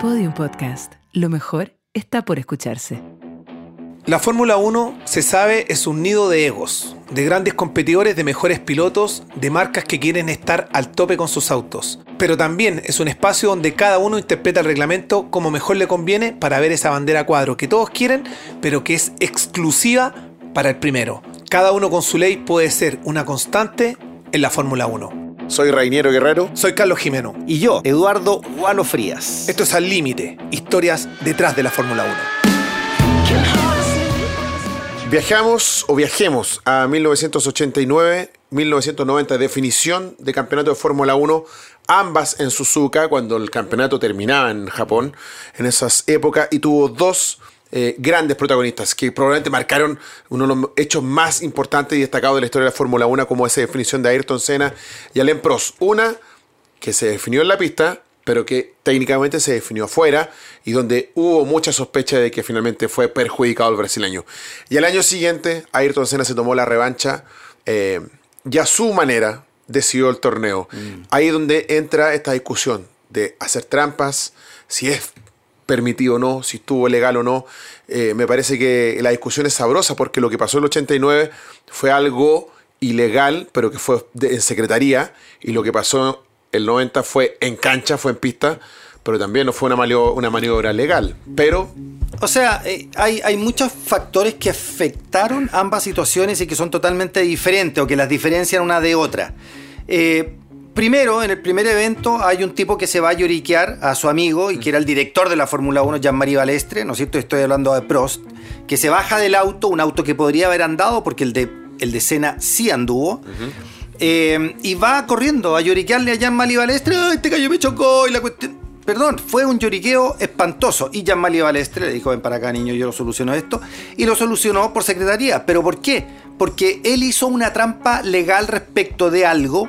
Podium Podcast. Lo mejor está por escucharse. La Fórmula 1, se sabe, es un nido de egos, de grandes competidores, de mejores pilotos, de marcas que quieren estar al tope con sus autos. Pero también es un espacio donde cada uno interpreta el reglamento como mejor le conviene para ver esa bandera cuadro que todos quieren, pero que es exclusiva para el primero. Cada uno con su ley puede ser una constante en la Fórmula 1. Soy Rainiero Guerrero. Soy Carlos Jimeno. Y yo, Eduardo Gualo Frías. Esto es Al Límite, historias detrás de la Fórmula 1. Viajamos o viajemos a 1989, 1990, definición de campeonato de Fórmula 1, ambas en Suzuka, cuando el campeonato terminaba en Japón, en esas épocas, y tuvo dos eh, grandes protagonistas que probablemente marcaron uno de los hechos más importantes y destacados de la historia de la Fórmula 1, como esa definición de Ayrton Senna y Alain Prost. Una que se definió en la pista, pero que técnicamente se definió afuera y donde hubo mucha sospecha de que finalmente fue perjudicado el brasileño. Y al año siguiente, Ayrton Senna se tomó la revancha eh, y a su manera decidió el torneo. Mm. Ahí es donde entra esta discusión de hacer trampas, si es permitido o no, si estuvo legal o no. Eh, me parece que la discusión es sabrosa porque lo que pasó en el 89 fue algo ilegal, pero que fue en secretaría, y lo que pasó el 90 fue en cancha, fue en pista, pero también no fue una, maniobra, legal. Pero... O sea, eh, hay, hay muchos factores que afectaron ambas situaciones y que son totalmente diferentes o que las diferencian una de otra. Eh, Primero, en el primer evento hay un tipo que se va a lloriquear a su amigo y que era el director de la Fórmula 1, Jean-Marie Balestre, ¿no es cierto? Estoy hablando de Prost, que se baja del auto, un auto que podría haber andado porque el de, el de Senna sí anduvo. Eh, y va corriendo a lloriquearle a Jean-Marie Balestre, este gallo me chocó y la cuestión... Perdón, fue un lloriqueo espantoso. Y Jean-Marie Balestre le dijo, ven para acá niño, yo lo soluciono esto. Y lo solucionó por secretaría. ¿Pero por qué? Porque él hizo una trampa legal respecto de algo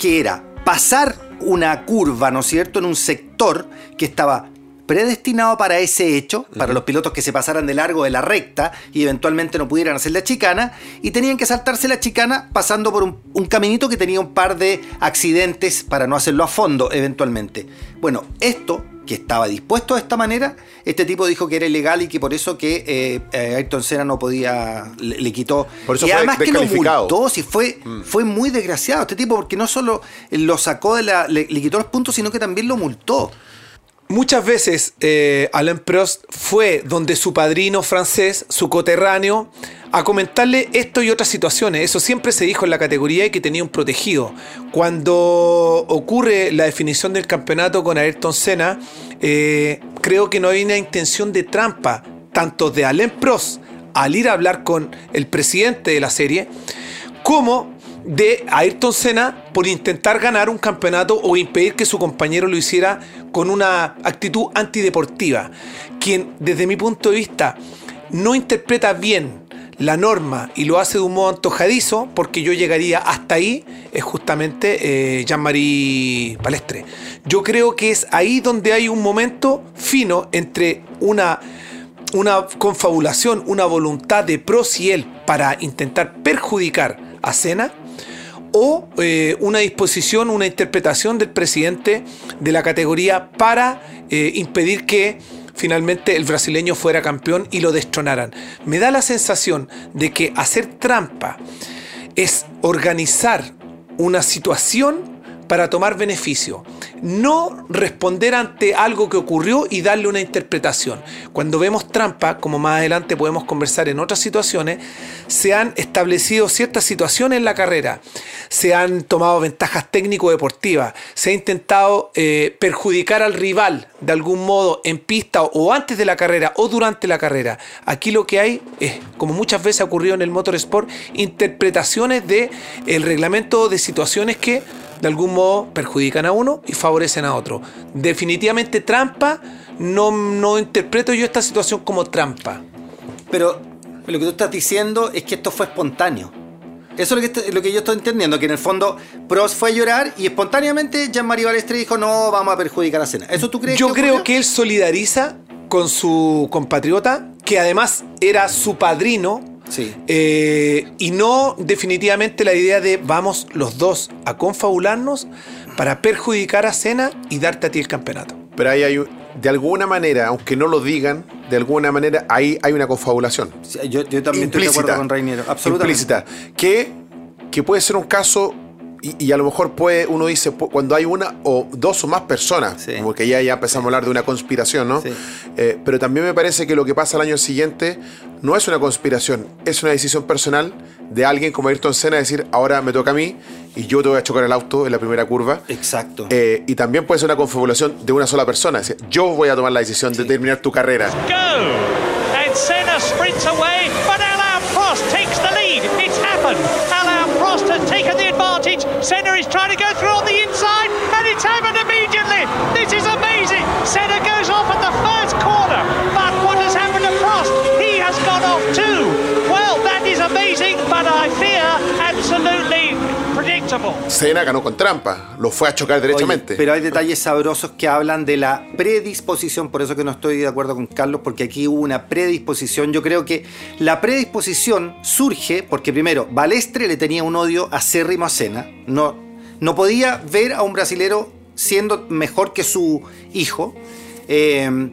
que era pasar una curva, ¿no es cierto?, en un sector que estaba predestinado para ese hecho, para los pilotos que se pasaran de largo de la recta y eventualmente no pudieran hacer la chicana, y tenían que saltarse la chicana pasando por un, un, caminito que tenía un par de accidentes para no hacerlo a fondo eventualmente. Bueno, esto que estaba dispuesto de esta manera, este tipo dijo que era ilegal y que por eso que eh, eh, Ayrton Senna no podía, le, quitó. Por eso y fue además que lo multó, si fue, Mm. fue muy desgraciado este tipo, porque no solo lo sacó de la, le, le quitó los puntos, sino que también lo multó. Muchas veces eh, Alain Prost fue donde su padrino francés, su coterráneo, a comentarle esto y otras situaciones. Eso siempre se dijo en la categoría y que tenía un protegido. Cuando ocurre la definición del campeonato con Ayrton Senna, eh, creo que no hay una intención de trampa, tanto de Alain Prost al ir a hablar con el presidente de la serie, como de Ayrton Senna por intentar ganar un campeonato o impedir que su compañero lo hiciera con una actitud antideportiva, quien desde mi punto de vista no interpreta bien la norma y lo hace de un modo antojadizo, porque yo llegaría hasta ahí, es justamente eh, Jean-Marie Palestre. Yo creo que es ahí donde hay un momento fino entre una, una confabulación, una voluntad de él para intentar perjudicar a Senna o eh, una disposición, una interpretación del presidente de la categoría para eh, impedir que finalmente el brasileño fuera campeón y lo destronaran. Me da la sensación de que hacer trampa es organizar una situación para tomar beneficio, no responder ante algo que ocurrió y darle una interpretación. Cuando vemos trampa, como más adelante podemos conversar en otras situaciones, se han establecido ciertas situaciones en la carrera, se han tomado ventajas técnico-deportivas, se ha intentado eh, perjudicar al rival de algún modo en pista o antes de la carrera o durante la carrera. Aquí lo que hay es, como muchas veces ha ocurrido en el motorsport, interpretaciones de el reglamento de situaciones que de algún modo perjudican a uno y favorecen a otro. Definitivamente trampa, no, no interpreto yo esta situación como trampa. Pero lo que tú estás diciendo es que esto fue espontáneo. Eso es lo que, lo que yo estoy entendiendo, que en el fondo Prost fue a llorar y espontáneamente Jean-Marie Balestre dijo, no, vamos a perjudicar a Senna. ¿Eso tú crees Yo que creo ocurrió? que él solidariza con su compatriota, que además era su padrino, Sí. eh, y no definitivamente la idea de vamos los dos a confabularnos para perjudicar a Cena y darte a ti el campeonato. Pero ahí hay de alguna manera, aunque no lo digan, de alguna manera ahí hay una confabulación. Sí, Yo, yo también estoy de acuerdo con Reiniero. Absolutamente. Implícita. Que, que puede ser un caso, y, y a lo mejor puede, uno dice, cuando hay una o dos o más personas, Sí. como que ya, ya empezamos a hablar de una conspiración, ¿no? Sí. Eh, pero también me parece que lo que pasa al año siguiente no es una conspiración, es una decisión personal de alguien como Ayrton Senna decir, ahora me toca a mí y yo te voy a chocar el auto en la primera curva. Exacto. Eh, y también puede ser una confabulación de una sola persona. Es decir, yo voy a tomar la decisión de terminar tu carrera. go. And Senna sprints away, but Alain Prost takes the lead. It's happened. Alain Prost has taken the advantage. Senna is trying to go through on the inside, and it's happened immediately. This is amazing. Senna goes off at the first corner, but what has happened to Prost? He has gone off too. Well, that is amazing, but I fear predictable. Senna ganó con trampa, lo fue a chocar derechamente. Oye, pero hay detalles sabrosos que hablan de la predisposición, por eso que no estoy de acuerdo con Carlos, porque aquí hubo una predisposición. Yo creo que la predisposición surge porque primero, Balestre le tenía un odio acérrimo a Senna. No, no podía ver a un brasilero siendo mejor que su hijo. Eh,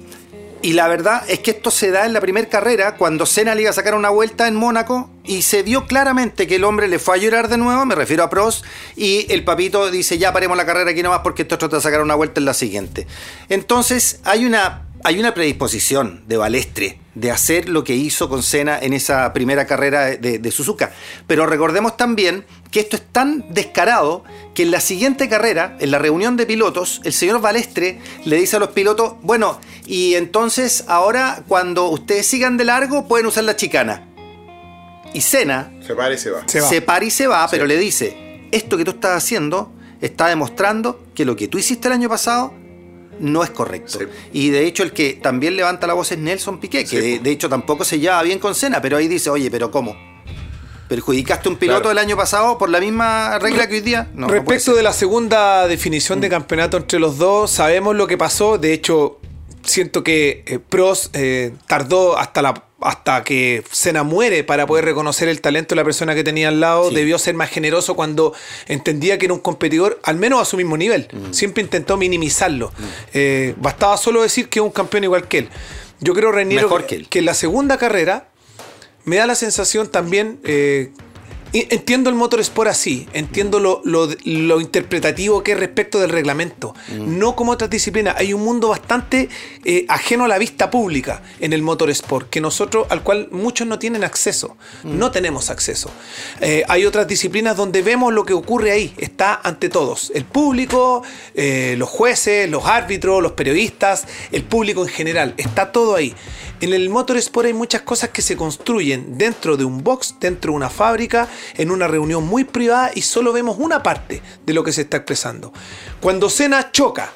y la verdad es que esto se da en la primera carrera, cuando Senna le iba a sacar una vuelta en Mónaco y se vio claramente que el hombre le fue a llorar de nuevo, me refiero a Prost, y el papito dice ya paremos la carrera aquí nomás porque esto otro te va a sacar una vuelta en la siguiente. Entonces hay una, hay una predisposición de Balestre de hacer lo que hizo con Senna en esa primera carrera de, de Suzuka. Pero recordemos también que esto es tan descarado que en la siguiente carrera, en la reunión de pilotos, el señor Balestre le dice a los pilotos, bueno, y entonces ahora cuando ustedes sigan de largo pueden usar la chicana. Y Senna Se para y se va. Se va. se para y se va, pero le dice, esto que tú estás haciendo está demostrando que lo que tú hiciste el año pasado no es correcto. Sí. Y de hecho el que también levanta la voz es Nelson Piqué, que Sí, de, de hecho tampoco se lleva bien con Senna, pero ahí dice, oye, pero ¿cómo? ¿Perjudicaste a un piloto Claro. el año pasado por la misma regla que hoy día? No, Respecto de la segunda definición de campeonato entre los dos, sabemos lo que pasó. De hecho, siento que eh, Prost eh, tardó hasta la hasta que Senna muere para poder reconocer el talento de la persona que tenía al lado. Sí. Debió ser más generoso cuando entendía que era un competidor, al menos a su mismo nivel. Mm. Siempre intentó minimizarlo. Eh, bastaba solo decir que es un campeón igual que él. Yo creo, Reiniero, Mejor que él. que en la segunda carrera me da la sensación también. eh, entiendo el motorsport así, entiendo lo, lo- lo interpretativo que es respecto del reglamento. No como otras disciplinas. Hay un mundo bastante eh, ajeno a la vista pública en el motorsport, que nosotros, al cual muchos no tienen acceso. No tenemos acceso. Eh, hay otras disciplinas donde vemos lo que ocurre ahí. Está ante todos. El público, eh, los jueces, los árbitros, los periodistas, el público en general. Está todo ahí. En el motorsport hay muchas cosas que se construyen dentro de un box, dentro de una fábrica, en una reunión muy privada y solo vemos una parte de lo que se está expresando. Cuando Senna choca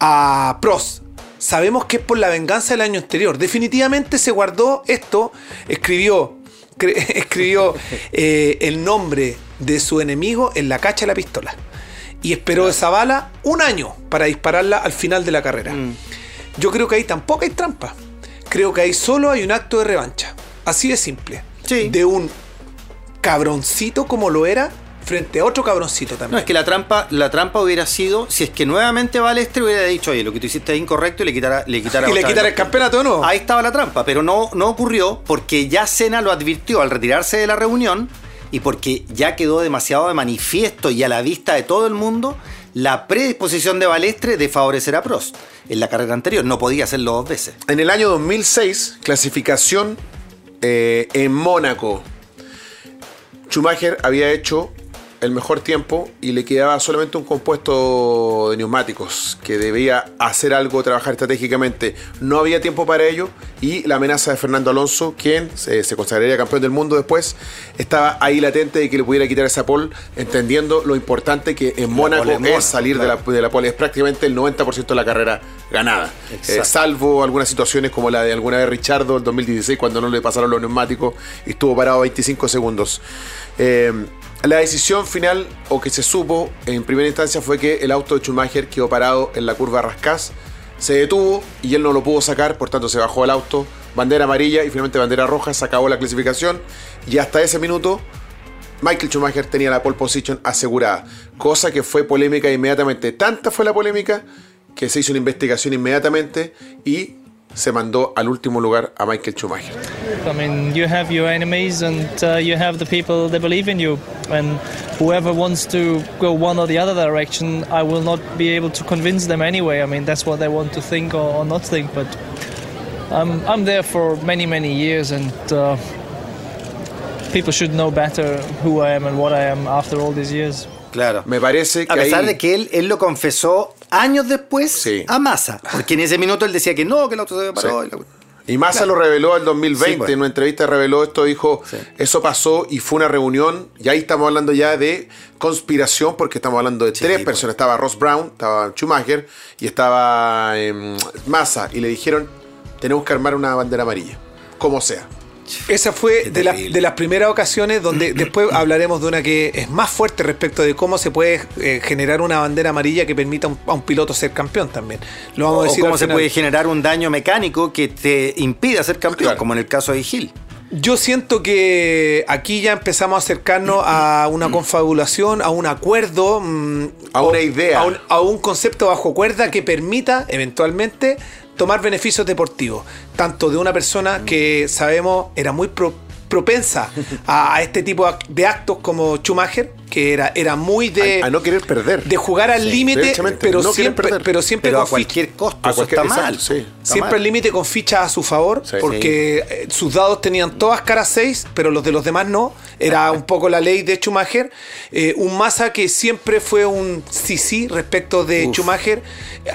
a Prost, sabemos que es por la venganza del año anterior. Definitivamente se guardó esto, escribió, escribió eh, el nombre de su enemigo en la cacha de la pistola. Y esperó esa bala un año para dispararla al final de la carrera. Yo creo que ahí tampoco hay trampa. Creo que ahí solo hay un acto de revancha. Así de simple. Sí. De un cabroncito como lo era frente a otro cabroncito No, también. es que la trampa, la trampa hubiera sido si es que nuevamente Balestre hubiera dicho, oye, lo que tú hiciste es incorrecto y le quitara, le quitara y le otra quitar vez el campeonato, ¿no? Ahí estaba la trampa, pero no, no ocurrió porque ya Senna lo advirtió al retirarse de la reunión y porque ya quedó demasiado de manifiesto y a la vista de todo el mundo la predisposición de Balestre de favorecer a Prost en la carrera anterior. No podía hacerlo dos veces. En el año 2006, clasificación eh, en Mónaco. Schumacher había hecho el mejor tiempo y le quedaba solamente un compuesto de neumáticos que debía hacer algo, trabajar estratégicamente. No había tiempo para ello y la amenaza de Fernando Alonso, quien se, se consagraría campeón del mundo después, estaba ahí latente de que le pudiera quitar esa pole, entendiendo lo importante que en Mónaco es salir claro. de, la, de la pole. Es prácticamente el 90% de la carrera ganada. Eh, salvo algunas situaciones como la de alguna vez Richardo en 2016 cuando no le pasaron los neumáticos y estuvo parado 25 segundos. Eh, la decisión final o que se supo en primera instancia fue que el auto de Schumacher quedó parado en la curva Rascás, se detuvo y él no lo pudo sacar, por tanto se bajó del auto, bandera amarilla y finalmente bandera roja, se acabó la clasificación y hasta ese minuto Michael Schumacher tenía la pole position asegurada, cosa que fue polémica inmediatamente. Tanta fue la polémica que se hizo una investigación inmediatamente y se mandó al último lugar a Michael Schumacher. I mean, you have your enemies and uh, you have the people that believe in you. And whoever wants to go one or the other direction, I will not be able to convince them anyway. I mean, that's what they want to think or, or not think. But I'm, I'm there for many, many years and uh, people should know better who I am and what I am after all these years. Claro. Me parece que A pesar ahí- de que él, él lo confesó años después Sí. a Massa. Porque en ese minuto él decía que no, que el auto se paró. Sí. Y Massa lo reveló el 2020, Sí, pues. en una entrevista reveló esto, dijo, Sí. eso pasó y fue una reunión, y ahí estamos hablando ya de conspiración, porque estamos hablando de tres pues. personas, estaba Ross Brown, estaba Schumacher y estaba em, Massa, y le dijeron, tenemos que armar una bandera amarilla, como sea. Esa fue de, la- terrible. de las primeras ocasiones donde después hablaremos de una que es más fuerte respecto de cómo se puede eh, generar una bandera amarilla que permita a un, a un piloto ser campeón también. Lo vamos a O decir cómo se puede generar un daño mecánico que te impida ser campeón, Claro. como en el caso de Gil. Yo siento que aquí ya empezamos a acercarnos a una confabulación, a un acuerdo, mm, A o- una idea. a un, a un concepto bajo cuerda que permita eventualmente tomar beneficios deportivos, tanto de una persona que sabemos era muy pro- propensa a, a este tipo de actos como Schumacher, que era, era muy de, a, a no querer perder. de jugar al límite, pero, no siempre, pero siempre Pero a con fi- cualquier costo, A cualquier- está mal. exacto, sí. Está Siempre mal. el límite con fichas a su favor, Sí. porque eh, sus dados tenían todas caras 6, pero los de los demás no. Era un poco la ley de Schumacher. Eh, un Massa que siempre fue un sí sí respecto de Uf. Schumacher.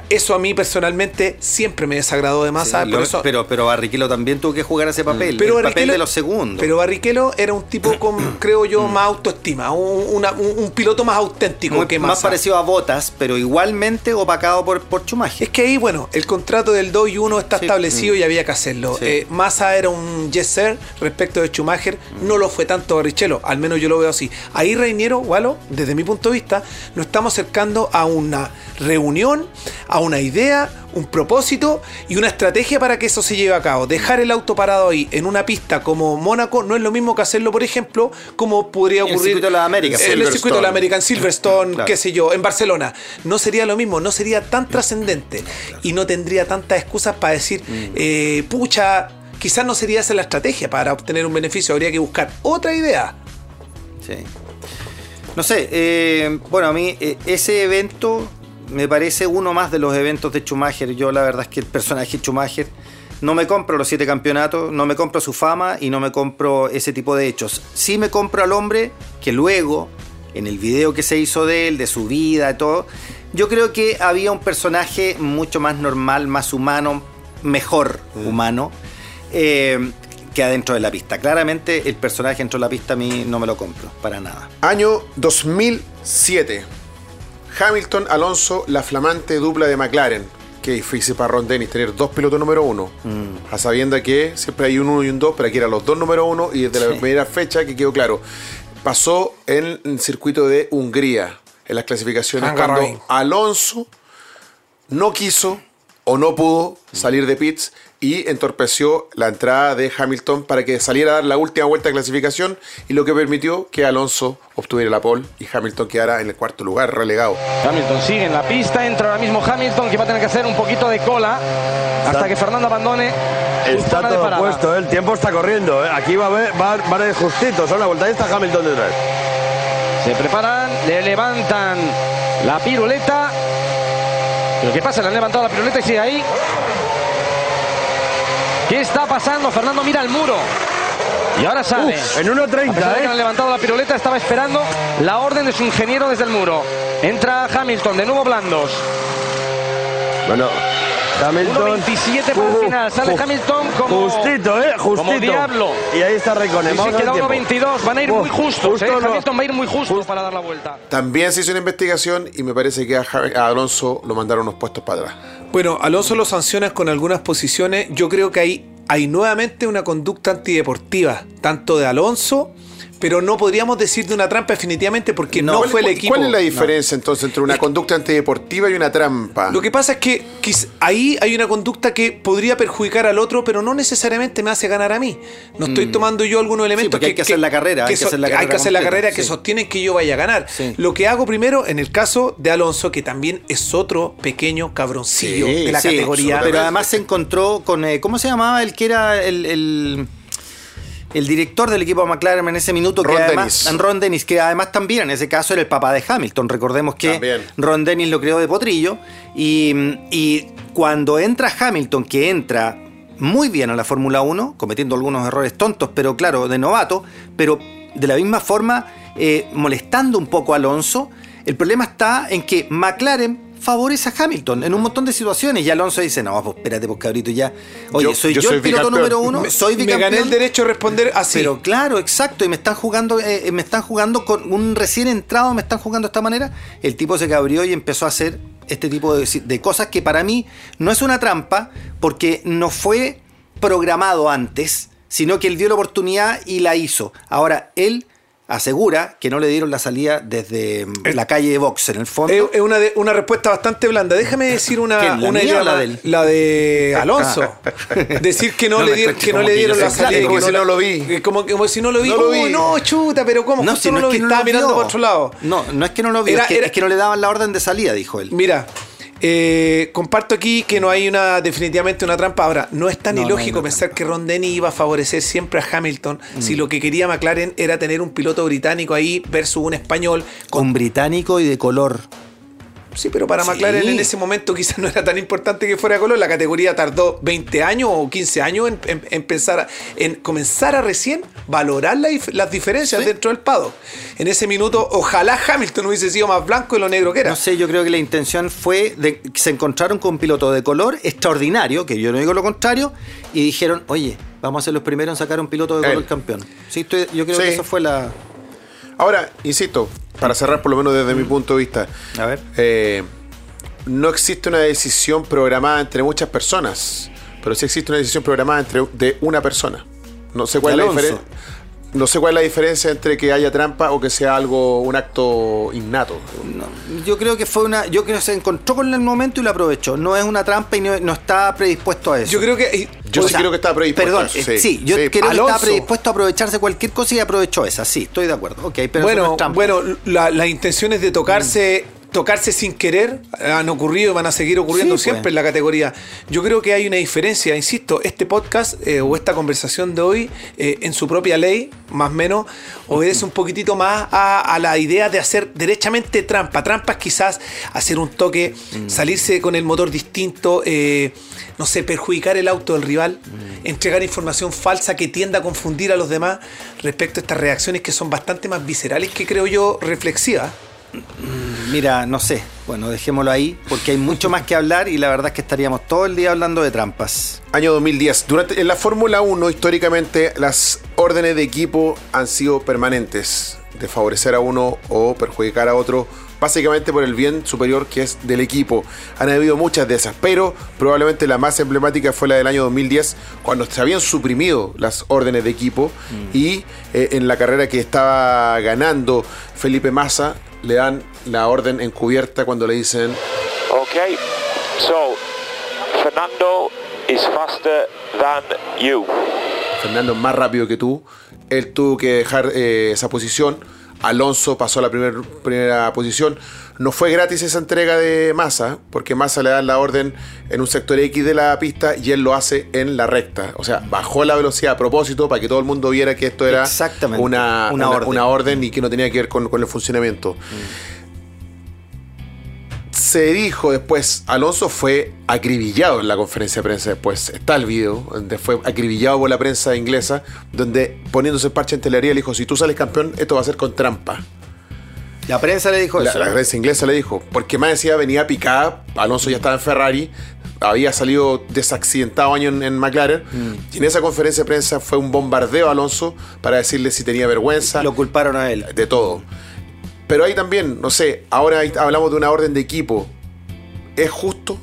Eso a mí personalmente siempre me desagradó de Massa. Lo- eso- pero, pero Barrichello también tuvo que jugar ese papel. pero el papel de los segundos. Pero Barrichello era un tipo con, creo yo, más autoestima, un, una- un- un piloto más auténtico Muy- que más Massa. parecido a Botas, pero igualmente opacado por, por Schumacher. Es que ahí, bueno, el contrato del 2 y 1 está Sí. establecido y había que hacerlo. Sí. Eh, Massa era un yes sir respecto de Schumacher, no lo fue tanto Barrichello, al menos yo lo veo así. Ahí, Reiniero, Walo, desde mi punto de vista, nos estamos acercando a una reunión, a una idea, un propósito y una estrategia para que eso se lleve a cabo. Dejar el auto parado ahí en una pista como Mónaco no es lo mismo que hacerlo, por ejemplo, como podría En el ocurrir circuito de las Américas, en el circuito de la América, en Silverstone, Claro. qué sé yo, en Barcelona. No sería lo mismo, no sería tan trascendente y no tendría tantas excusas para decir, eh, pucha, quizás no sería esa la estrategia para obtener un beneficio, habría que buscar otra idea. Sí. No sé, eh, bueno, a mí eh, ese evento me parece uno más de los eventos de Schumacher. Yo la verdad es que el personaje Schumacher no me compro los siete campeonatos, no me compro su fama y no me compro ese tipo de hechos. Sí me compro al hombre que luego, en el video que se hizo de él, de su vida y todo, yo creo que había un personaje mucho más normal, más humano, mejor humano. eh, que adentro de la pista. Claramente el personaje dentro de la pista a mí no me lo compro, para nada. Año 2007. Hamilton, Alonso, la flamante dupla de McLaren. Qué difícil para Ron Dennis tener dos pilotos número uno. A sabienda que siempre hay un uno y un dos, pero aquí eran los dos número uno y desde la primera fecha que quedó claro. Pasó en el circuito de Hungría, en las clasificaciones, cuando. Alonso no quiso o no pudo salir de pits y entorpeció la entrada de Hamilton para que saliera a dar la última vuelta de clasificación y lo que permitió que Alonso obtuviera la pole y Hamilton quedara en el cuarto lugar relegado. Hamilton sigue en la pista, entra ahora mismo Hamilton que va a tener que hacer un poquito de cola hasta que Fernando abandone Está todo puesto, ¿eh? el tiempo está corriendo. ¿eh? Aquí va a ver, va, va a justito, son la vuelta. Ahí está Hamilton detrás. Se preparan, le levantan la piruleta. Pero ¿qué pasa? Le han levantado la piruleta y sigue ahí. ¿Qué está pasando? Fernando mira el muro. Y ahora sale. Uf, en A pesar 1.30, de que le han ¿eh? levantado la piruleta, estaba esperando la orden de su ingeniero desde el muro. Entra Hamilton, de nuevo blandos. Bueno, Hamilton. 1.27 para el final. Sale Hamilton como. Justito, ¿eh? Justito. como diablo. Y ahí está se a queda ver tiempo. 1.22. Van a ir muy justos. justo ¿eh? no. Hamilton va a ir muy justo para dar la vuelta. También se hizo una investigación y me parece que a, Alonso lo mandaron unos puestos para atrás. Bueno, Alonso lo sanciona con algunas posiciones. Yo creo que hay, hay nuevamente una conducta antideportiva, tanto de Alonso pero no podríamos decir de una trampa definitivamente porque no, ¿Cuál- fue el equipo. ¿Cuál es la diferencia entonces entre una conducta antideportiva y una trampa? Lo que pasa es que ahí hay una conducta que podría perjudicar al otro, pero no necesariamente me hace ganar a mí. No estoy tomando yo algunos elementos porque hay que hacer la carrera, hay que hacer la hay carrera que hacer la carrera que sí. sostienen que yo vaya a ganar. Sí. Lo que hago primero, en el caso de Alonso, que también es otro pequeño cabroncillo Sí, de la Sí, categoría. Pero además se encontró con. eh, ¿Cómo se llamaba el que era el. el- el director del equipo McLaren en ese minuto, que Ron además, Dennis. Ron Dennis, que además también en ese caso era el papá de Hamilton. Recordemos que También. Ron Dennis lo creó de potrillo. Y, y cuando entra Hamilton, que entra muy bien a la Fórmula 1, cometiendo algunos errores tontos, pero claro, de novato, pero de la misma forma eh, molestando un poco a Alonso, el problema está en que McLaren favorece a Hamilton en un montón de situaciones y Alonso dice, no, pues espérate, pues cabrito, ya. Oye, Yo- soy yo yo, soy el piloto bicampeón. número uno, Me- soy me bicampeón. gané el derecho de responder así. Pero claro, exacto, y me están jugando, eh, me están jugando con un recién entrado, me están jugando de esta manera. El tipo se cabrió y empezó a hacer este tipo de, de cosas que para mí no es una trampa, porque no fue programado antes, sino que él dio la oportunidad y la hizo. Ahora, él asegura que no le dieron la salida desde mm, la calle de Vox, en el fondo. Es, una, de- una respuesta bastante blanda. Déjame decir una, ¿Quién, la una mía idea la de la de Alonso. decir que no, No le dieron, que no le dieron la salida. como que si no lo vi. que Como, como si no lo vi. No lo vi. no, chuta, pero ¿cómo? no, si no, no, lo vi. Estaba mirando por otro lado. No, no es que no lo Era- es, que, era- es que no le daban la orden de salida, dijo él. Mira, eh, comparto aquí que no hay una definitivamente una trampa. Ahora, no es tan No, ilógico pensar que Ron Denny iba a favorecer siempre a Hamilton si lo que quería McLaren era tener un piloto británico ahí versus un español. Con británico y de color. Sí, pero para Sí. McLaren en ese momento quizás no era tan importante que fuera color. La categoría tardó 20 años o 15 años en, en- en pensar en comenzar a recién valorar la las diferencias dentro del paddock. En ese minuto, ojalá Hamilton hubiese sido más blanco de lo negro que era. No sé, yo creo que la intención fue de que se encontraron con un piloto de color extraordinario, que yo no digo lo contrario, y dijeron, oye, vamos a ser los primeros en sacar un piloto de Él. color campeón. Sí, estoy- yo creo Sí. que eso fue la... Ahora, insisto, para cerrar por lo menos desde mi punto de vista, A ver. eh, no existe una decisión programada entre muchas personas, pero sí existe una decisión programada entre de una persona. No sé cuál es la diferencia. No sé cuál es la diferencia entre que haya trampa o que sea algo, un acto innato. no, yo creo que fue una... Yo creo que se encontró con el momento y lo aprovechó. No es una trampa y no, no está predispuesto a eso. Yo creo que. Yo O sí sea, creo que estaba predispuesto Perdón, a eso, sí. sí, yo Sí. creo que Alonso. estaba predispuesto a aprovecharse cualquier cosa y aprovechó esa. Sí, estoy de acuerdo. Ok, pero no bueno, bueno la- las intenciones de tocarse, tocarse sin querer han ocurrido y van a seguir ocurriendo Sí, siempre pues. en la categoría. Yo creo que hay una diferencia, insisto, este podcast eh, o esta conversación de hoy, eh, en su propia ley, más o menos, obedece un poquitito más a, a la idea de hacer derechamente trampa. Trampa es quizás hacer un toque, Mm. salirse con el motor distinto, eh, no sé, perjudicar el auto del rival, Mm. entregar información falsa que tienda a confundir a los demás respecto a estas reacciones que son bastante más viscerales que creo yo reflexivas. Mira, no sé. Bueno, dejémoslo ahí, porque hay mucho más que hablar y la verdad es que estaríamos todo el día hablando de trampas. Año 2010. Durante, en la Fórmula 1, históricamente, las órdenes de equipo han sido permanentes, de favorecer a uno o perjudicar a otro, básicamente por el bien superior que es del equipo. Han habido muchas de esas, pero probablemente la más emblemática fue la del año 2010, cuando se habían suprimido las órdenes de equipo y eh, en la carrera que estaba ganando Felipe Massa, le dan la orden encubierta cuando le dicen Okay, so Fernando is faster than you. Fernando es más rápido que tú. Él tuvo que dejar eh, esa posición. Alonso pasó a la primer- primera posición. No fue gratis esa entrega de Massa, porque Massa le da la orden en un sector X de la pista y él lo hace en la recta. O sea, bajó la velocidad a propósito para que todo el mundo viera que esto era una, una una- orden. una orden y que no tenía que ver con, con el funcionamiento. Se dijo después, Alonso fue acribillado en la conferencia de prensa después. Está el video, donde fue acribillado por la prensa inglesa, donde poniéndose el parche en telería le dijo, si tú sales campeón, esto va a ser con trampa. La prensa le dijo La, eso. la prensa inglesa le dijo, porque más decía, venía picada, Alonso ya estaba en Ferrari, había salido desaccidentado año en, en McLaren, Mm. y en esa conferencia de prensa fue un bombardeo a Alonso para decirle si tenía vergüenza Lo culparon a él. de todo. Pero ahí también, no sé, ahora hablamos de una orden de equipo. ¿Es justo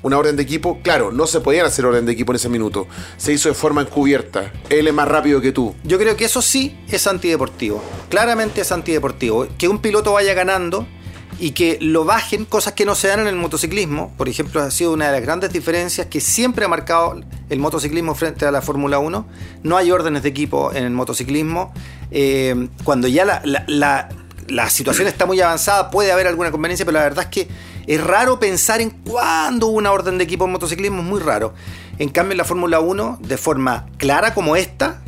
una orden de equipo. Claro, no se podían hacer orden de equipo en ese minuto. Se hizo de forma encubierta. Él es más rápido que tú. Yo creo que eso sí es antideportivo. Claramente es antideportivo. Que un piloto vaya ganando y que lo bajen, cosas que no se dan en el motociclismo. Por ejemplo, ha sido una de las grandes diferencias que siempre ha marcado el motociclismo frente a la Fórmula 1. No hay órdenes de equipo en el motociclismo. Eh, cuando ya la- la situación está muy avanzada, puede haber alguna conveniencia, pero la verdad es que es raro pensar en cuándo una orden de equipo en motociclismo, es muy raro. En cambio, en la Fórmula 1, de forma clara como esta,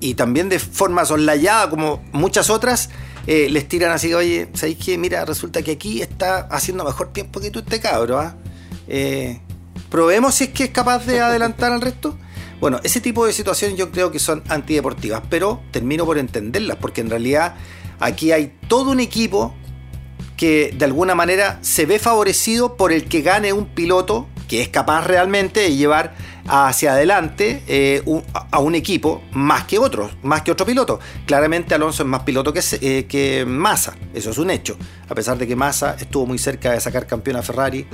y también de forma soslayada como muchas otras, eh, les tiran así, oye, ¿sabéis qué? Mira, resulta que aquí está haciendo mejor tiempo que tú este cabro, ¿ah? Eh, probemos si es que es capaz de adelantar al resto. Bueno, ese tipo de situaciones yo creo que son antideportivas, pero termino por entenderlas, porque en realidad aquí hay todo un equipo que de alguna manera se ve favorecido por el que gane un piloto que es capaz realmente de llevar hacia adelante eh, a un equipo más que otros, más que otro piloto. Claramente Alonso es más piloto que, eh, que Massa, eso es un hecho. A pesar de que Massa estuvo muy cerca de sacar campeón a Ferrari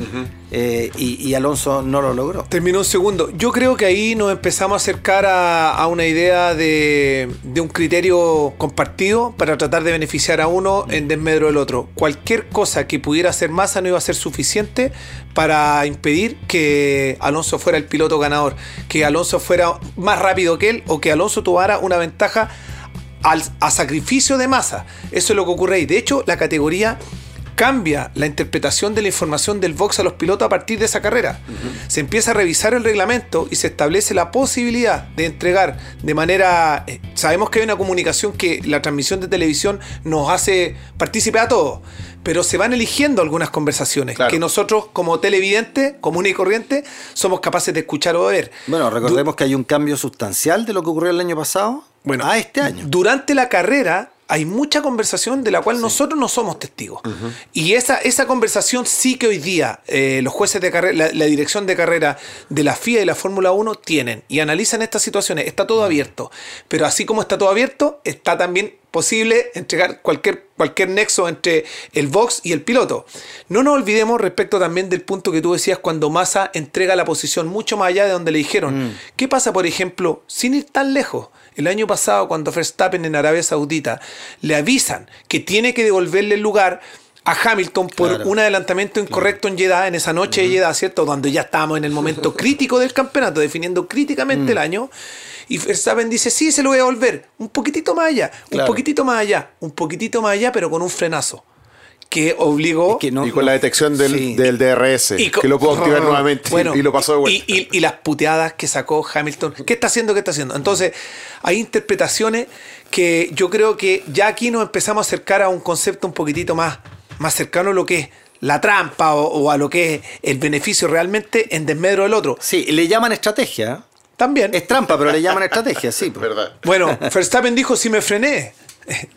eh, y, y Alonso no lo logró. Terminó un segundo. Yo creo que ahí nos empezamos a acercar a, a una idea de, de un criterio compartido para tratar de beneficiar a uno en desmedro del otro. Cualquier cosa que pudiera hacer masa no iba a ser suficiente para impedir que Alonso fuera el piloto ganador, que Alonso fuera más rápido que él o que Alonso tuviera una ventaja al- a sacrificio de masa. Eso es lo que ocurre ahí. De hecho, la categoría cambia la interpretación de la información del box a los pilotos a partir de esa carrera. Se empieza a revisar el reglamento y se establece la posibilidad de entregar de manera... eh, sabemos que hay una comunicación que la transmisión de televisión nos hace partícipe a todos, pero se van eligiendo algunas conversaciones Claro. que nosotros como televidentes, común y corriente, somos capaces de escuchar o de ver. Bueno, recordemos que hay un cambio sustancial de lo que ocurrió el año pasado Bueno, a este año. Durante la carrera hay mucha conversación de la cual nosotros no somos testigos. Y esa, esa conversación sí que hoy día eh, los jueces de carrera, la, la dirección de carrera de la FIA y la Fórmula 1 tienen y analizan estas situaciones. Está todo abierto. Pero así como está todo abierto, está también posible entregar cualquier, cualquier nexo entre el box y el piloto. No nos olvidemos respecto también del punto que tú decías cuando Massa entrega la posición mucho más allá de donde le dijeron. ¿Qué pasa, por ejemplo, sin ir tan lejos? El año pasado, cuando Verstappen en Arabia Saudita le avisan que tiene que devolverle el lugar a Hamilton por Claro. un adelantamiento incorrecto en Jeddah, en esa noche de Jeddah, ¿cierto? Donde ya estábamos en el momento crítico del campeonato, definiendo críticamente el año. Y Verstappen dice, sí, se lo voy a devolver. Un poquitito más allá, un poquitito más allá, un poquitito más allá, pero con un frenazo. Que obligó... Que no- y con la detección del, Sí. del DRS, Y que lo pudo activar nuevamente bueno, y lo pasó de vuelta. Y, y- y las puteadas que sacó Hamilton. ¿Qué está haciendo? ¿Qué está haciendo? Entonces, hay interpretaciones que yo creo que ya aquí nos empezamos a acercar a un concepto un poquitito más, más cercano a lo que es la trampa o, o a lo que es el beneficio realmente en desmedro del otro. Sí, le llaman estrategia. También. Es trampa, pero le llaman estrategia, sí. pues. verdad. Bueno, Verstappen dijo si me frené.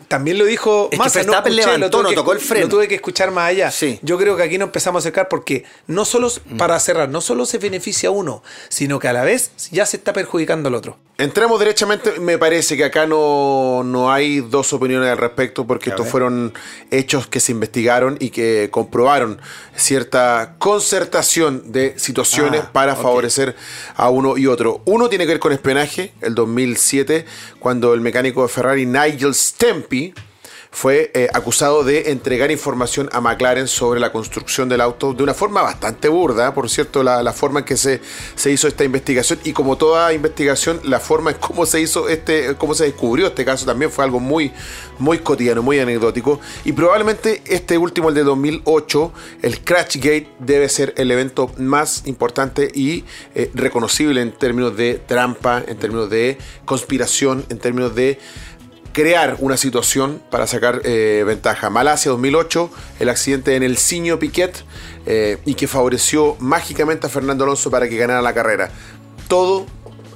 También lo dijo Es que Massa, Verstappen escuché, levantó, tuve no que tocó el freno. Lo tuve que escuchar más allá. Sí. Yo creo que aquí nos empezamos a acercar porque no solo, para cerrar, no solo se beneficia uno, sino que a la vez ya se está perjudicando al otro. Entremos derechamente, me parece que acá no, no hay dos opiniones al respecto porque estos fueron hechos que se investigaron y que comprobaron cierta concertación de situaciones Ah, para favorecer a uno y otro. Uno tiene que ver con espionaje, el 2007, cuando el mecánico de Ferrari Nigel Stempy fue eh, acusado de entregar información a McLaren sobre la construcción del auto de una forma bastante burda, por cierto, la, la forma en que se, se hizo esta investigación y como toda investigación, la forma en cómo se hizo este, cómo se descubrió este caso también fue algo muy, muy cotidiano, muy anecdótico. Y probablemente este último, el de 2008, el Crashgate debe ser el evento más importante y eh, reconocible en términos de trampa, en términos de conspiración, en términos de crear una situación para sacar eh, ventaja. Malasia 2008, el accidente en el Ciño Piquet eh, y que favoreció mágicamente a Fernando Alonso para que ganara la carrera. Todo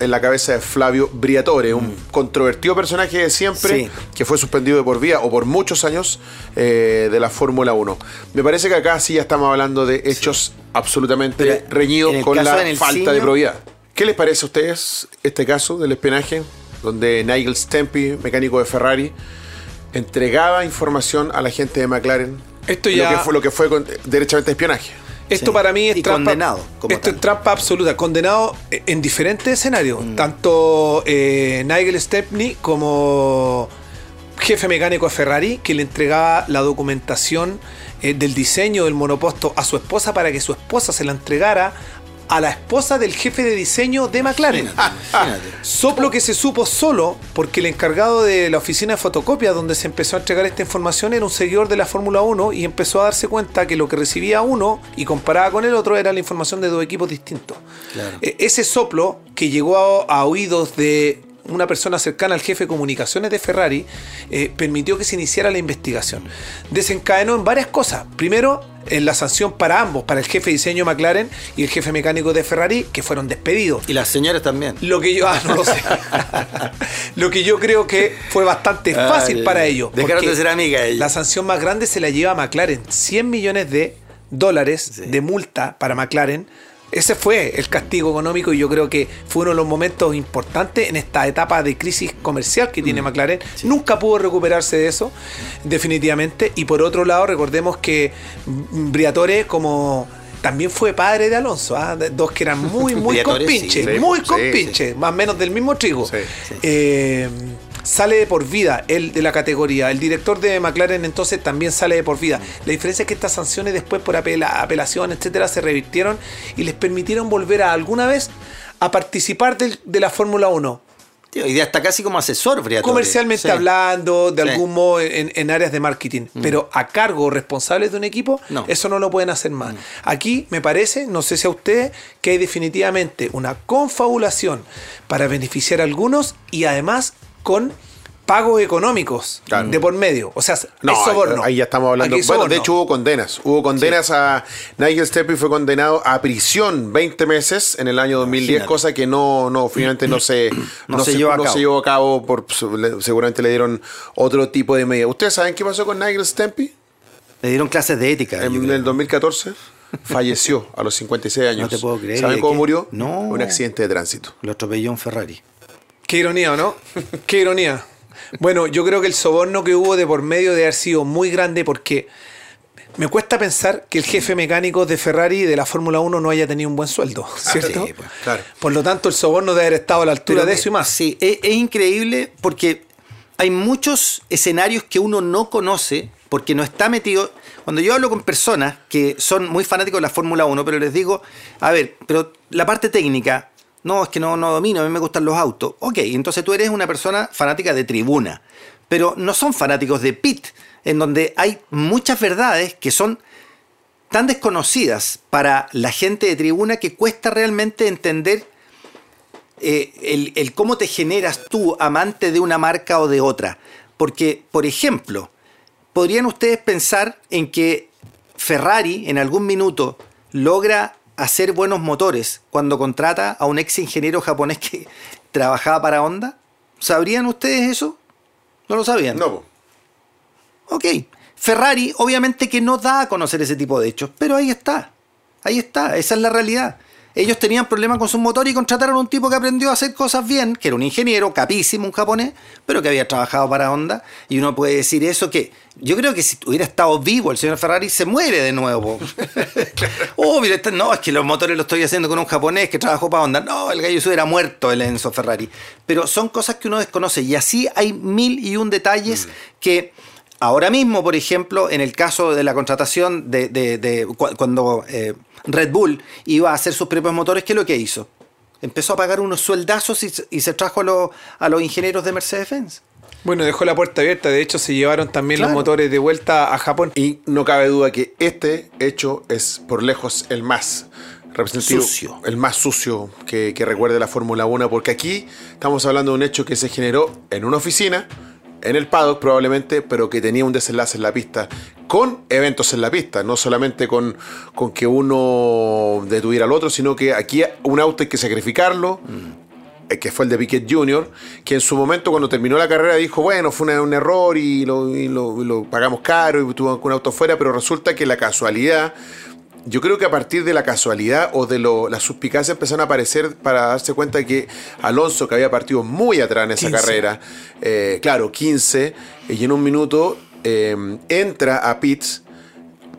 en la cabeza de Flavio Briatore, un controvertido personaje de siempre Sí. que fue suspendido de por vía o por muchos años eh, de la Fórmula 1. Me parece que acá sí ya estamos hablando de hechos absolutamente Pero, reñidos con la falta de probidad. ¿Qué les parece a ustedes este caso del espionaje? Donde Nigel Stempy, mecánico de Ferrari, entregaba información a la gente de McLaren. Esto Lo ya- que fue, lo que fue con- derechamente espionaje. Esto Sí. para mí es Y trampa. condenado, como esto tal. es trampa absoluta. Condenado en diferentes escenarios. Mm. Tanto eh, Nigel Stepney como jefe mecánico de Ferrari, que le entregaba la documentación eh, del diseño del monoposto a su esposa para que su esposa se la entregara a la esposa del jefe de diseño de McLaren. Imagínate. Soplo que se supo solo porque el encargado de la oficina de fotocopia donde se empezó a entregar esta información era un seguidor de la Fórmula 1 y empezó a darse cuenta que lo que recibía uno y comparaba con el otro era la información de dos equipos distintos. Claro. Eh, Ese soplo que llegó a, a oídos de una persona cercana al jefe de comunicaciones de Ferrari eh, permitió que se iniciara la investigación. Desencadenó en varias cosas. Primero, en la sanción para ambos, para el jefe de diseño McLaren y el jefe mecánico de Ferrari, que fueron despedidos. Y las señoras también. Lo que yo, ah, no lo sé. lo que yo creo que fue bastante fácil Ay, para ellos. dejaron de ser amigas ellas. La sanción más grande se la lleva a McLaren. 100 millones de dólares Sí. de multa para McLaren. Ese fue el castigo económico y yo creo que fue uno de los momentos importantes en esta etapa de crisis comercial que Mm. tiene McLaren. Nunca pudo recuperarse de eso, definitivamente. Y por otro lado, recordemos que Briatore como también fue padre de Alonso, ¿ah? Dos que eran muy, muy sí. compinches, Sí, muy compinches, más o menos del mismo trigo. Eh, sale de por vida el de la categoría. El director de McLaren entonces también sale de por vida. La diferencia es que estas sanciones después por apela- apelación, etcétera, se revirtieron y les permitieron volver a alguna vez a participar de la Fórmula 1. Tío, y hasta casi como asesor, Briatore. Comercialmente Sí. hablando, de Sí. algún modo en, en áreas de marketing. Pero a cargo responsables de un equipo, No. eso no lo pueden hacer más. Aquí me parece, no sé si a ustedes, que hay definitivamente una confabulación para beneficiar a algunos y además con pagos económicos Claro. de por medio. O sea, No, soborno. ahí ya estamos hablando. Aquí Bueno, de hecho hubo condenas. Hubo condenas a Nigel Stepney fue condenado a prisión 20 meses en el año 2010, Imagínate. cosa que no, no finalmente no se, No se llevó a no cabo. se llevó a cabo por seguramente le dieron otro tipo de medida. ¿Ustedes saben qué pasó con Nigel Stepney? Le dieron clases de ética. En creo. el 2014 falleció a los 56 años. No te puedo creer. ¿Saben ¿De cómo qué? murió? No. Un accidente de tránsito. Lo atropelló un Ferrari. Qué ironía, ¿o ¿no? Qué ironía. Bueno, yo creo que el soborno que hubo de por medio de haber sido muy grande porque me cuesta pensar que el jefe mecánico de Ferrari de la Fórmula 1 no haya tenido un buen sueldo, ¿cierto? sí, pues, claro. Por lo tanto, el soborno debe haber estado a la altura Pero de eso y más. Sí, es, es increíble porque hay muchos escenarios que uno no conoce porque no está metido. Cuando yo hablo con personas que son muy fanáticos de la Fórmula 1, pero les digo, a ver, pero la parte técnica, no, es que no, no domino, a mí me gustan los autos. Ok, entonces tú eres una persona fanática de tribuna, pero no son fanáticos de pit, en donde hay muchas verdades que son tan desconocidas para la gente de tribuna que cuesta realmente entender eh, el, el cómo te generas tú amante de una marca o de otra. Porque, por ejemplo, ¿podrían ustedes pensar en que Ferrari en algún minuto logra hacer buenos motores cuando contrata a un ex ingeniero japonés que trabajaba para Honda? ¿Sabrían ustedes eso? No lo sabían. No. Ok. Ferrari, obviamente que no da a conocer ese tipo de hechos, pero ahí está. Ahí está, esa es la realidad. Ellos tenían problemas con su motor y contrataron a un tipo que aprendió a hacer cosas bien, que era un ingeniero, capísimo, un japonés, pero que había trabajado para Honda. Y uno puede decir eso que yo creo que si hubiera estado vivo el señor Ferrari se muere de nuevo. Está- no, es que los motores los estoy haciendo con un japonés que trabajó para Honda. No, el gallo se hubiera muerto el Enzo Ferrari. Pero son cosas que uno desconoce y así hay mil y un detalles que ahora mismo, por ejemplo, en el caso de la contratación de, de- de cu- cuando eh, Red Bull iba a hacer sus propios motores, ¿qué es lo que hizo? Empezó a pagar unos sueldazos y, se- y se trajo a, los- a los ingenieros de Mercedes-Benz. Bueno, dejó la puerta abierta. De hecho, se llevaron también Claro. los motores de vuelta a Japón. Y no cabe duda que este hecho es por lejos el más representativo, Sucio. el más sucio que, que recuerde la Fórmula 1, porque aquí estamos hablando de un hecho que se generó en una oficina, en el paddock probablemente, pero que tenía un desenlace en la pista, con eventos en la pista, no solamente con, con que uno detuviera al otro, sino que aquí un auto hay que sacrificarlo, eh, que fue el de Piquet Jr., que en su momento cuando terminó la carrera dijo, bueno, fue un error y lo, lo pagamos caro y tuvo un auto fuera, pero resulta que la casualidad, yo creo que a partir de la casualidad o de lo, las suspicacias empezaron a aparecer para darse cuenta que Alonso, que había partido muy atrás en esa 15. carrera, eh, claro, 15, y en un minuto eh, entra a pits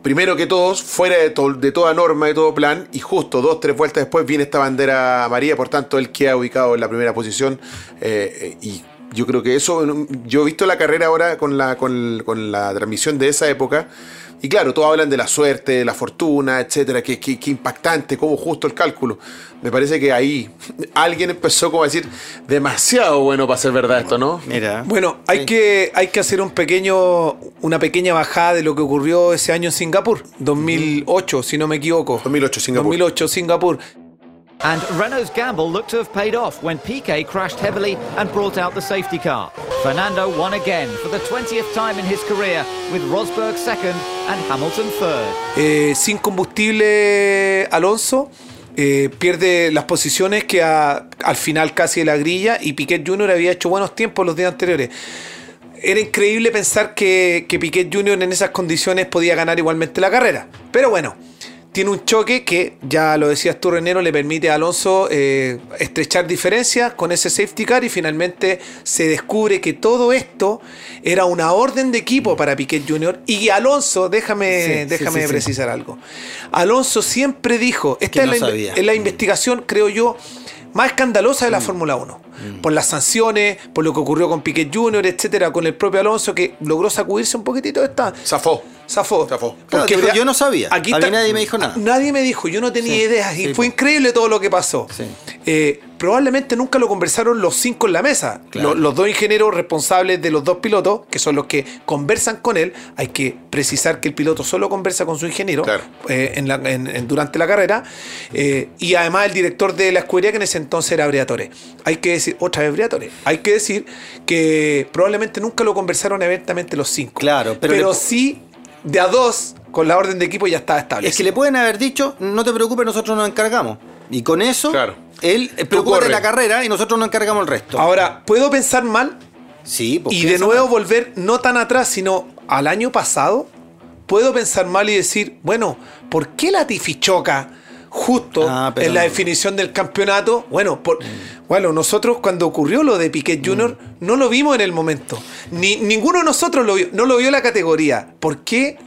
primero que todos, fuera de, to- de toda norma, de todo plan, y justo dos, tres vueltas después viene esta bandera amarilla, por tanto él queda ubicado en la primera posición eh, y yo creo que eso, yo he visto la carrera ahora con la, con, con la transmisión de esa época, y claro, todos hablan de la suerte, de la fortuna, etcétera, que, que- que impactante, cómo justo el cálculo. Me parece que ahí alguien empezó como a decir, demasiado bueno para ser verdad esto, ¿no? Mira. Bueno, hay, que, hay que hacer un pequeño, una pequeña bajada de lo que ocurrió ese año en Singapur, 2008, si no me equivoco. 2008, Singapur. 2008, Singapur. And Renault's gamble looked to have paid off when Piquet crashed heavily and brought out the safety car. Fernando won again for the 20th time in his career, with Rosberg second and Hamilton third. Eh, sin combustible, Alonso eh, pierde las posiciones que a- al final casi de la grilla y Piquet Jr. había hecho buenos tiempos los días anteriores. Era increíble pensar que, que Piquet Jr. en esas condiciones podía ganar igualmente la carrera. Pero bueno, tiene un choque que, ya lo decías tú, Renero, le permite a Alonso eh, estrechar diferencias con ese safety car y finalmente se descubre que todo esto era una orden de equipo para Piquet Jr. Y Alonso, déjame, Sí, déjame sí, sí. precisar algo. Alonso siempre dijo, esta es, no la, es la investigación, creo yo, más escandalosa de la Fórmula 1. Por las sanciones, por lo que ocurrió con Piquet Jr., etcétera, con el propio Alonso que logró sacudirse un poquitito de esta. Zafó. Zafó. Zafó. Claro, dijo, vea, yo no sabía. A mí nadie me dijo nada. Nadie me dijo, yo no tenía Sí, ideas. Y sí, fue po. increíble todo lo que pasó. Sí. Eh, probablemente nunca lo conversaron los cinco en la mesa. Claro. Los, dos ingenieros responsables de los dos pilotos, que son los que conversan con él. Hay que precisar que el piloto solo conversa con su ingeniero Claro. eh, en la- en- en- durante la carrera. Eh, y además el director de la escudería, que en ese entonces era Briatore. Hay que decir, otra vez Briatore. Hay que decir que probablemente nunca lo conversaron abiertamente los cinco. Claro, pero pero le- sí de a dos con la orden de equipo ya estaba establecido. Es que le pueden haber dicho, no te preocupes, nosotros nos encargamos. Y con eso, Claro. él preocúpate corre. de la carrera y nosotros nos encargamos el resto. Ahora, ¿puedo pensar mal? sí, pues, Y de nuevo mal. volver no tan atrás, sino al año pasado, puedo pensar mal y decir, bueno, ¿por qué la Tifi choca justo Ah, pero en la definición del campeonato? Bueno, por, bueno, nosotros cuando ocurrió lo de Piquet Jr. Mm. no lo vimos en el momento. Ni, ninguno de nosotros lo vio, no lo vio la categoría. ¿Por qué?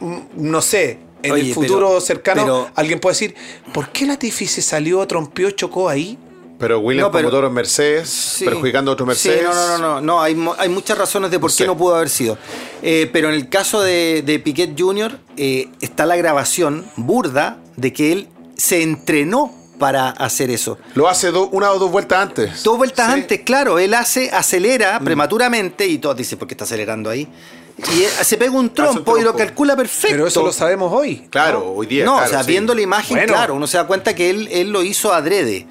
Mm, No sé. En Oye, el futuro pero- cercano, pero- alguien puede decir, ¿por qué la Tifi se salió, trompeó, chocó ahí? Pero Williams No, pero- como toro en Mercedes, Sí. perjudicando a otros Mercedes. Sí, no, no, no, no, no, hay, hay muchas razones de por No qué sé. no pudo haber sido. Eh, pero en el caso de, de Piquet Jr., eh, está la grabación burda de que él se entrenó para hacer eso. Lo hace do- una o dos vueltas antes. Dos vueltas Sí. antes, claro, él hace, acelera prematuramente y todos dicen, ¿por qué está acelerando ahí? Y él se pega un trompo, y lo calcula perfecto. Pero eso lo sabemos hoy. Claro, hoy día. No, claro, o sea, sí. viendo la imagen, Bueno. claro, uno se da cuenta que él, él lo hizo adrede.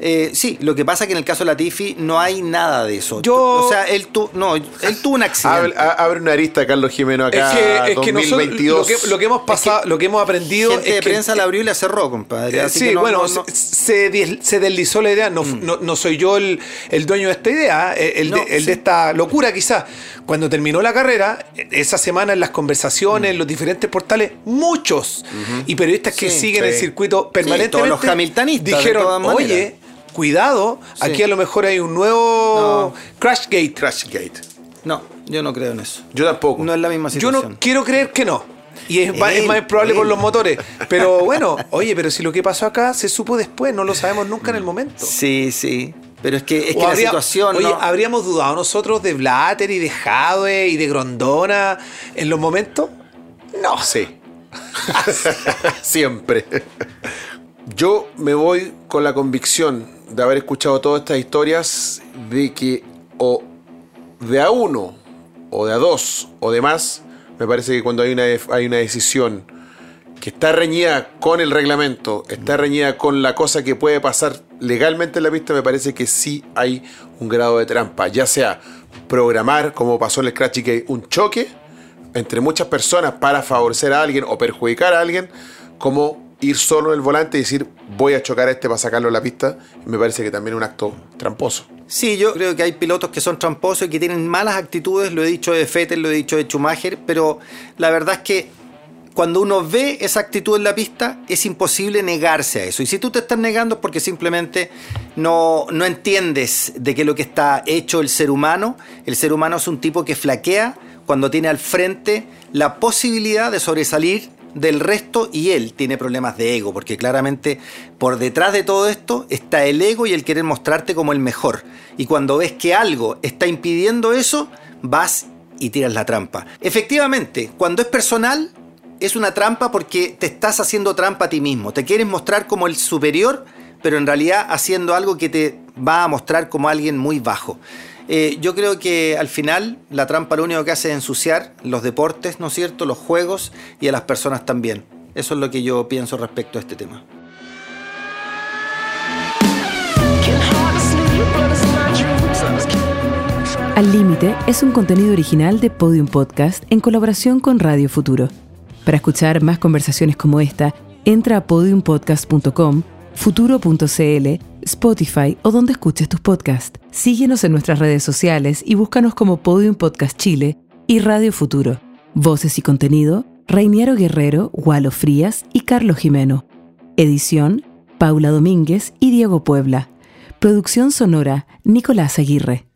Eh, sí, lo que pasa es que en el caso de Latifi no hay nada de eso. Yo- O sea, él, tu, no, él tuvo un accidente. Abre, una arista Carlos Jimeno acá. Es que, es que nosotros 2022. lo que, lo que hemos pasado, lo que hemos aprendido Gente es de que prensa la abrió y la cerró, compadre. Eh, Así sí, que no- bueno, no- no- se- Se, des- se deslizó la idea. No, no, no soy yo el, el dueño de esta idea, eh, el, No, de, el sí. de esta locura quizás. Cuando terminó la carrera, eh, esa semana en las conversaciones, en los diferentes portales, muchos y periodistas que Sí, siguen sí. el circuito todos permanentemente los hamiltonistas, de dijeron, todas maneras". oye, cuidado, Sí. aquí a lo mejor hay un nuevo Crashgate. Crashgate. no, yo no creo en eso. Yo tampoco. No es la misma Yo situación. no quiero creer que no. Y es, más- es Él, más probable por los motores. Pero bueno, oye, pero si lo que pasó acá se supo después, no lo sabemos nunca en el momento. Sí, sí. Pero es que, es la situación. Oye, no- ¿habríamos dudado nosotros de Blatter y de Jadwe y de Grondona en los momentos? No. Sí. Siempre. Yo me voy con la convicción de haber escuchado todas estas historias de que o de a uno, o de a dos, o de más, me parece que cuando hay una, hay una decisión que está reñida con el reglamento, está reñida con la cosa que puede pasar legalmente en la pista, me parece que sí hay un grado de trampa, ya sea programar, como pasó en el Crash que un choque entre muchas personas para favorecer a alguien o perjudicar a alguien, como ir solo en el volante y decir voy a chocar a este para sacarlo de la pista, me parece que también es un acto tramposo. Sí, yo creo que hay pilotos que son tramposos y que tienen malas actitudes, lo he dicho de Vettel, lo he dicho de Schumacher, pero la verdad es que cuando uno ve esa actitud en la pista es imposible negarse a eso. Y si tú te estás negando es porque simplemente no, no entiendes de qué es lo que está hecho el ser humano. El ser humano es un tipo que flaquea cuando tiene al frente la posibilidad de sobresalir del resto y él tiene problemas de ego, porque claramente por detrás de todo esto está el ego y el querer mostrarte como el mejor. Y cuando ves que algo está impidiendo eso, vas y tiras la trampa. Efectivamente, cuando es personal, es una trampa porque te estás haciendo trampa a ti mismo. Te quieres mostrar como el superior, pero en realidad haciendo algo que te va a mostrar como alguien muy bajo. Eh, yo creo que al final la trampa lo único que hace es ensuciar los deportes, ¿no es cierto? Los juegos y a las personas también. Eso es lo que yo pienso respecto a este tema. Al Límite es un contenido original de Podium Podcast en colaboración con Radio Futuro. Para escuchar más conversaciones como esta, entra a podiumpodcast.com, futuro.cl, Spotify o donde escuches tus podcasts. Síguenos en nuestras redes sociales y búscanos como Podium Podcast Chile y Radio Futuro. Voces y contenido, Reiniero Guerrero, Gualo Frías y Carlos Jimeno. Edición, Paula Domínguez y Diego Puebla. Producción sonora, Nicolás Aguirre.